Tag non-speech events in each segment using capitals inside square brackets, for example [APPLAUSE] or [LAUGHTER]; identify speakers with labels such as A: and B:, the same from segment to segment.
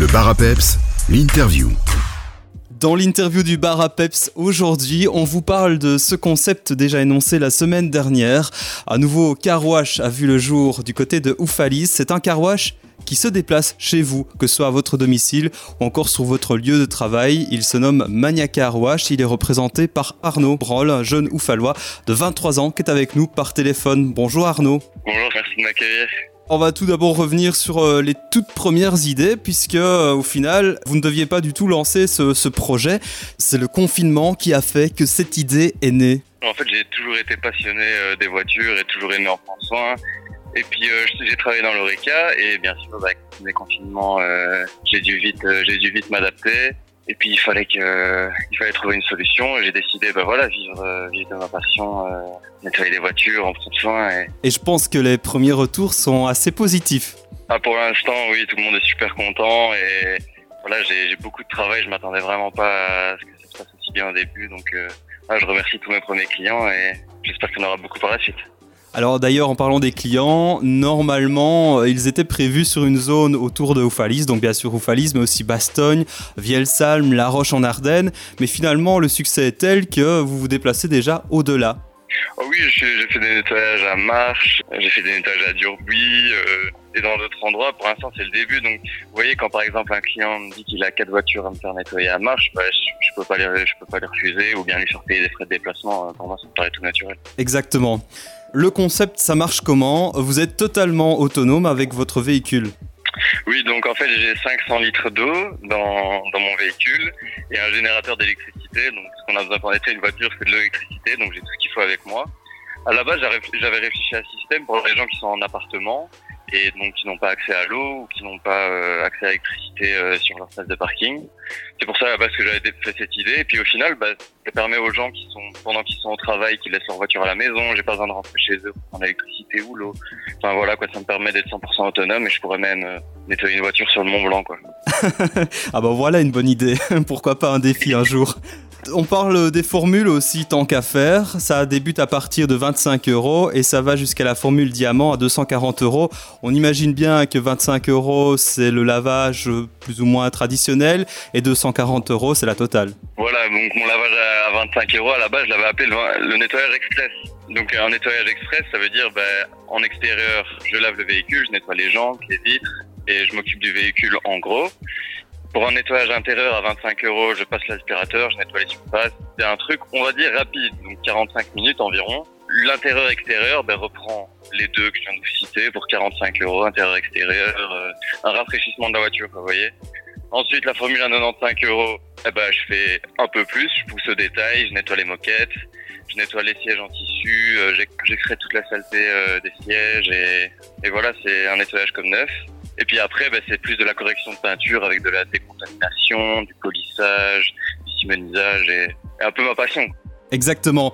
A: Le bar à peps, l'interview.
B: Dans l'interview du bar à peps aujourd'hui, on vous parle de ce concept déjà énoncé la semaine dernière. Un nouveau carwash a vu le jour du côté de Oufalis. C'est un carwash qui se déplace chez vous, que ce soit à votre domicile ou encore sur votre lieu de travail. Il se nomme Mania Carwash. Il est représenté par Arnaud Broll, un jeune oufalois de 23 ans qui est avec nous par téléphone. Bonjour Arnaud.
C: Bonjour, merci de m'accueillir.
B: On va tout d'abord revenir sur euh, les toutes premières idées, puisque euh, au final, vous ne deviez pas du tout lancer ce, projet. C'est le confinement qui a fait que cette idée est née.
C: En fait, j'ai toujours été passionné euh, des voitures et toujours aimé en prendre soin. Et puis j'ai travaillé dans l'Oreca et bien sûr avec les confinements, j'ai dû vite, j'ai dû vite m'adapter. Et puis il fallait que, il fallait trouver une solution. Et j'ai décidé, bah voilà, vivre, euh, vivre de ma passion, euh, nettoyer des voitures, en prendre soin. Et...
B: Et je pense que les premiers retours sont assez positifs.
C: Ah, pour l'instant, oui, tout le monde est super content et voilà, j'ai j'ai beaucoup de travail. Je m'attendais vraiment pas à ce que ça se passe aussi bien au début. Donc, euh, ah, je remercie tous mes premiers clients et j'espère qu'il y en aura beaucoup par la suite.
B: Alors d'ailleurs, en parlant des clients, normalement, euh, ils étaient prévus sur une zone autour de Oufalis, donc bien sûr Oufalis, mais aussi Bastogne, Vielsalm, La Roche en Ardennes. Mais finalement, le succès est tel que vous vous déplacez déjà au-delà.
C: Oh oui, j'ai fait des nettoyages à Marche, j'ai fait des nettoyages à Durbuy euh, et dans d'autres endroits. Pour l'instant, c'est le début. Donc, vous voyez, quand par exemple un client me dit qu'il a quatre voitures à me faire nettoyer à Marche, bah, je, je peux pas les, je peux pas les refuser ou bien lui faire payer des frais de déplacement. Euh, Pour moi, ça me paraît tout naturel.
B: Exactement. Le concept, ça marche comment Vous êtes totalement autonome avec votre véhicule.
C: Oui, donc en fait, j'ai 500 litres d'eau dans, dans mon véhicule et un générateur d'électricité. Donc, ce qu'on a besoin pour nettoyer une voiture, c'est de l'électricité. Donc, j'ai tout ce qu'il faut avec moi. À la base, j'avais réfléchi à un système pour les gens qui sont en appartement et donc qui n'ont pas accès à l'eau ou qui n'ont pas euh, accès à l'électricité euh, sur leur place de parking. C'est pour ça à la base que j'avais fait cette idée. Et puis au final, bah, ça permet aux gens qui sont pendant qu'ils sont au travail, qui laissent leur voiture à la maison, j'ai pas besoin de rentrer chez eux pour prendre l'électricité ou l'eau. Enfin voilà quoi, ça me permet d'être 100% autonome et je pourrais même euh, nettoyer une voiture sur le Mont Blanc quoi. [LAUGHS]
B: ah bah voilà une bonne idée. [LAUGHS] Pourquoi pas un défi un jour on parle des formules aussi tant qu'à faire. Ça débute à partir de 25 euros et ça va jusqu'à la formule diamant à 240 euros. On imagine bien que 25 euros c'est le lavage plus ou moins traditionnel et 240 euros c'est la totale.
C: Voilà, donc mon lavage à 25 euros, à la base, je l'avais appelé le, nettoyage express. Donc un nettoyage express, ça veut dire ben, en extérieur, je lave le véhicule, je nettoie les jantes, les vitres et je m'occupe du véhicule en gros. Pour un nettoyage intérieur à 25 euros, je passe l'aspirateur, je nettoie les surfaces. C'est un truc, on va dire, rapide, donc 45 minutes environ. L'intérieur-extérieur ben, reprend les deux que je viens de vous citer pour 45 euros, intérieur-extérieur, euh, un rafraîchissement de la voiture, vous voyez. Ensuite, la formule à 95 euros, eh ben, je fais un peu plus, je pousse au détail, je nettoie les moquettes, je nettoie les sièges en tissu, euh, j'ex- j'extrais toute la saleté euh, des sièges et, et voilà, c'est un nettoyage comme neuf. Et puis après, ben, c'est plus de la correction de peinture avec de la décontamination, du polissage, du simonisage et, et un peu ma passion.
B: Exactement.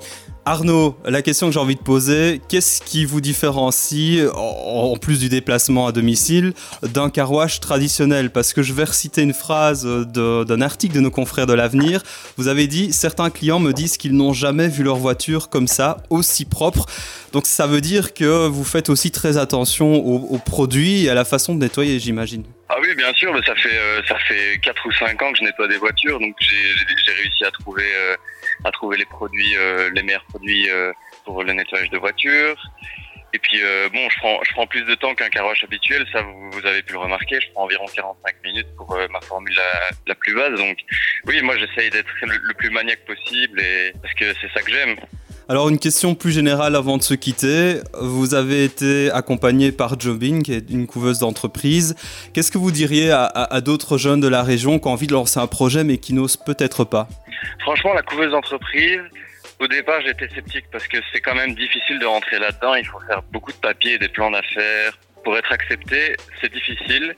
B: Arnaud, la question que j'ai envie de poser, qu'est-ce qui vous différencie, en plus du déplacement à domicile, d'un carouage traditionnel? Parce que je vais reciter une phrase d'un article de nos confrères de l'avenir. Vous avez dit, certains clients me disent qu'ils n'ont jamais vu leur voiture comme ça, aussi propre. Donc ça veut dire que vous faites aussi très attention aux, aux produits et à la façon de nettoyer, j'imagine.
C: Ah oui, bien sûr, mais ça fait euh, ça fait quatre ou cinq ans que je nettoie des voitures, donc j'ai réussi à trouver euh, à trouver les produits euh, les meilleurs produits euh, pour le nettoyage de voitures. Et puis euh, bon, je prends je prends plus de temps qu'un carwash habituel, ça vous, vous avez pu le remarquer. Je prends environ 45 minutes pour euh, ma formule la, la plus basse. Donc oui, moi j'essaye d'être le, le plus maniaque possible et parce que c'est ça que j'aime.
B: Alors une question plus générale avant de se quitter. Vous avez été accompagné par Jobin, qui est une couveuse d'entreprise. Qu'est-ce que vous diriez à, d'autres jeunes de la région qui ont envie de lancer un projet mais qui n'osent peut-être pas?
C: Franchement, la couveuse d'entreprise, au départ, j'étais sceptique parce que c'est quand même difficile de rentrer là-dedans. Il faut faire beaucoup de papiers, des plans d'affaires. Pour être accepté, c'est difficile.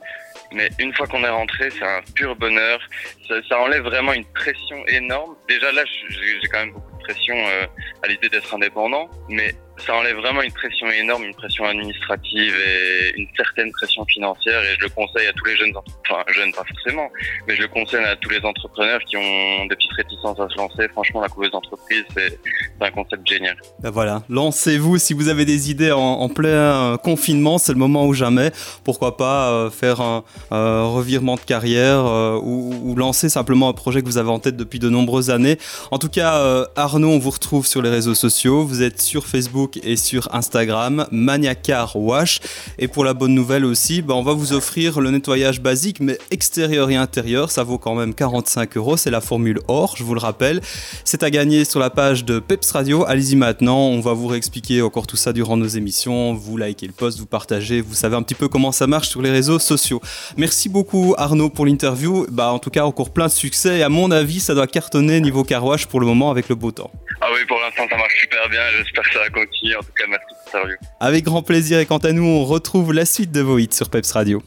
C: Mais une fois qu'on est rentré, c'est un pur bonheur. Ça, enlève vraiment une pression énorme. Déjà là, j'ai quand même beaucoup euh, à l'idée d'être indépendant. Mais ça enlève vraiment une pression énorme, une pression administrative et une certaine pression financière. Et je le conseille à tous les jeunes, enfin jeunes pas forcément, mais je le conseille à tous les entrepreneurs qui ont des petites réticences à se lancer. Franchement, la couveuse d'entreprise, c'est un concept génial.
B: Ben voilà, lancez-vous si vous avez des idées en, plein confinement, c'est le moment ou jamais. Pourquoi pas euh, faire un revirement de carrière euh, ou, lancer simplement un projet que vous avez en tête depuis de nombreuses années. En tout cas, euh, Arnaud, on vous retrouve sur les réseaux sociaux. Vous êtes sur Facebook et sur Instagram, Maniacar Wash. Et pour la bonne nouvelle aussi, ben, on va vous offrir le nettoyage basique, mais extérieur et intérieur. Ça vaut quand même 45 euros. C'est la formule OR, je vous le rappelle. C'est à gagner sur la page de Radio. Allez-y maintenant. On va vous réexpliquer encore tout ça durant nos émissions. Vous likez le post, vous partagez. Vous savez un petit peu comment ça marche sur les réseaux sociaux. Merci beaucoup Arnaud pour l'interview. Bah, en tout cas, encore plein de succès. Et à mon avis, ça doit cartonner niveau carouage pour le moment avec le beau temps.
C: Ah oui, pour l'instant, ça marche super bien. J'espère que ça va continuer. En tout cas, merci pour
B: Avec grand plaisir. Et quant à nous, on retrouve la suite de vos hits sur Peps Radio.